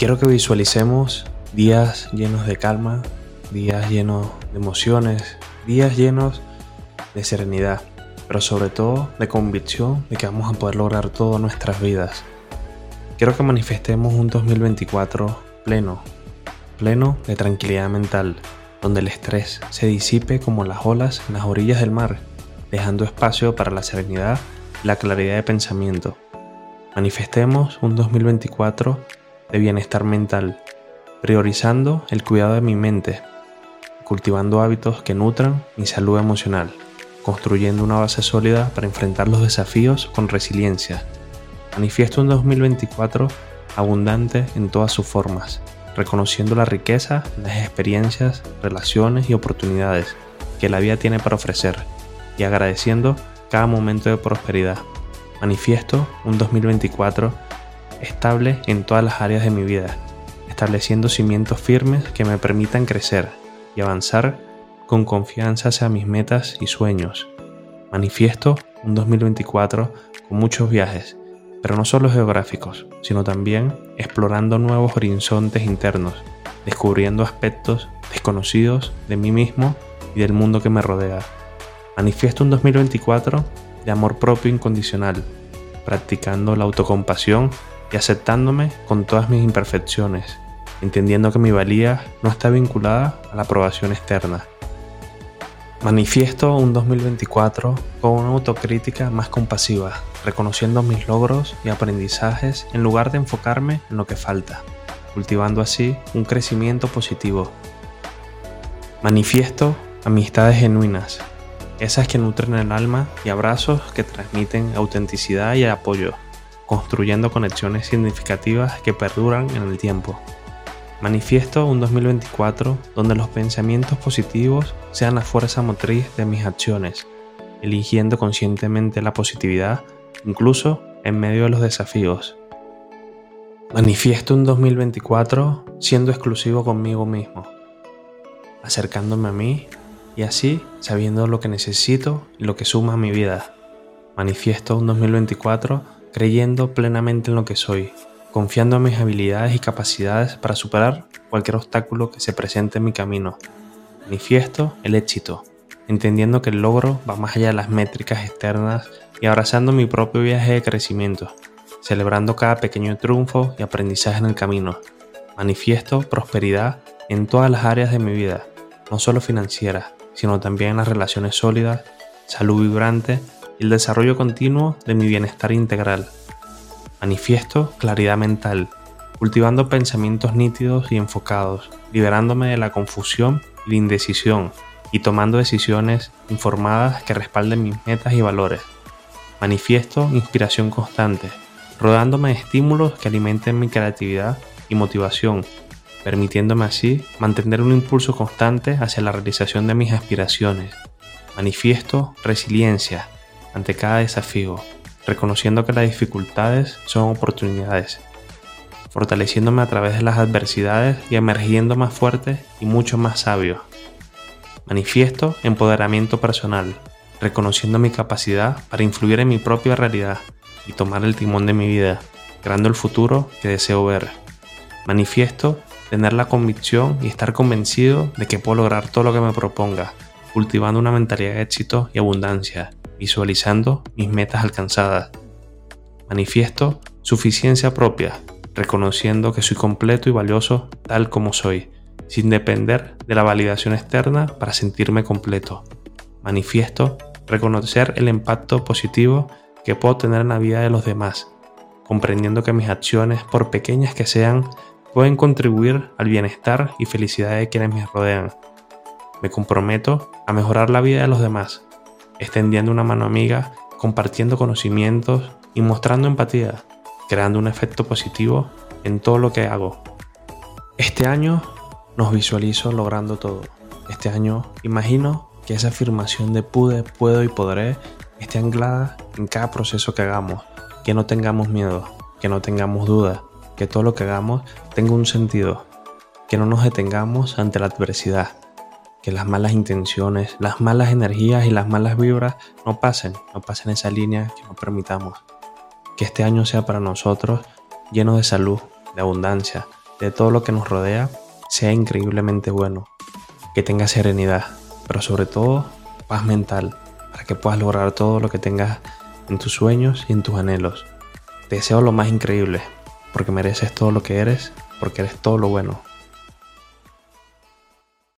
Quiero que visualicemos días llenos de calma, días llenos de emociones, días llenos de serenidad, pero sobre todo de convicción de que vamos a poder lograr todo en nuestras vidas. Quiero que manifestemos un 2024 pleno, pleno de tranquilidad mental, donde el estrés se disipe como las olas en las orillas del mar, dejando espacio para la serenidad y la claridad de pensamiento. Manifestemos un 2024 de bienestar mental, priorizando el cuidado de mi mente, cultivando hábitos que nutran mi salud emocional, construyendo una base sólida para enfrentar los desafíos con resiliencia. Manifiesto un 2024 abundante en todas sus formas, reconociendo la riqueza, las experiencias, relaciones y oportunidades que la vida tiene para ofrecer y agradeciendo cada momento de prosperidad. Manifiesto un 2024 estable en todas las áreas de mi vida, estableciendo cimientos firmes que me permitan crecer y avanzar con confianza hacia mis metas y sueños. Manifiesto un 2024 con muchos viajes, pero no solo geográficos, sino también explorando nuevos horizontes internos, descubriendo aspectos desconocidos de mí mismo y del mundo que me rodea. Manifiesto un 2024 de amor propio incondicional, practicando la autocompasión y aceptándome con todas mis imperfecciones, entendiendo que mi valía no está vinculada a la aprobación externa. Manifiesto un 2024 con una autocrítica más compasiva, reconociendo mis logros y aprendizajes en lugar de enfocarme en lo que falta, cultivando así un crecimiento positivo. Manifiesto amistades genuinas, esas que nutren el alma y abrazos que transmiten autenticidad y apoyo construyendo conexiones significativas que perduran en el tiempo. Manifiesto un 2024 donde los pensamientos positivos sean la fuerza motriz de mis acciones, eligiendo conscientemente la positividad incluso en medio de los desafíos. Manifiesto un 2024 siendo exclusivo conmigo mismo, acercándome a mí y así sabiendo lo que necesito y lo que suma a mi vida. Manifiesto un 2024 creyendo plenamente en lo que soy, confiando en mis habilidades y capacidades para superar cualquier obstáculo que se presente en mi camino. Manifiesto el éxito, entendiendo que el logro va más allá de las métricas externas y abrazando mi propio viaje de crecimiento, celebrando cada pequeño triunfo y aprendizaje en el camino. Manifiesto prosperidad en todas las áreas de mi vida, no solo financiera, sino también en las relaciones sólidas, salud vibrante el desarrollo continuo de mi bienestar integral. Manifiesto claridad mental, cultivando pensamientos nítidos y enfocados, liberándome de la confusión y la indecisión y tomando decisiones informadas que respalden mis metas y valores. Manifiesto inspiración constante, rodándome de estímulos que alimenten mi creatividad y motivación, permitiéndome así mantener un impulso constante hacia la realización de mis aspiraciones. Manifiesto resiliencia, ante cada desafío, reconociendo que las dificultades son oportunidades, fortaleciéndome a través de las adversidades y emergiendo más fuerte y mucho más sabio. Manifiesto empoderamiento personal, reconociendo mi capacidad para influir en mi propia realidad y tomar el timón de mi vida, creando el futuro que deseo ver. Manifiesto tener la convicción y estar convencido de que puedo lograr todo lo que me proponga, cultivando una mentalidad de éxito y abundancia, visualizando mis metas alcanzadas. Manifiesto suficiencia propia, reconociendo que soy completo y valioso tal como soy, sin depender de la validación externa para sentirme completo. Manifiesto reconocer el impacto positivo que puedo tener en la vida de los demás, comprendiendo que mis acciones, por pequeñas que sean, pueden contribuir al bienestar y felicidad de quienes me rodean. Me comprometo a mejorar la vida de los demás, extendiendo una mano amiga, compartiendo conocimientos y mostrando empatía, creando un efecto positivo en todo lo que hago. Este año nos visualizo logrando todo. Este año imagino que esa afirmación de pude, puedo y podré esté anclada en cada proceso que hagamos, que no tengamos miedo, que no tengamos dudas, que todo lo que hagamos tenga un sentido, que no nos detengamos ante la adversidad, que las malas intenciones, las malas energías y las malas vibras no pasen, no pasen esa línea que no permitamos. Que este año sea para nosotros lleno de salud, de abundancia, de todo lo que nos rodea sea increíblemente bueno, que tengas serenidad, pero sobre todo paz mental, para que puedas lograr todo lo que tengas en tus sueños y en tus anhelos. Te deseo lo más increíble, porque mereces todo lo que eres, porque eres todo lo bueno.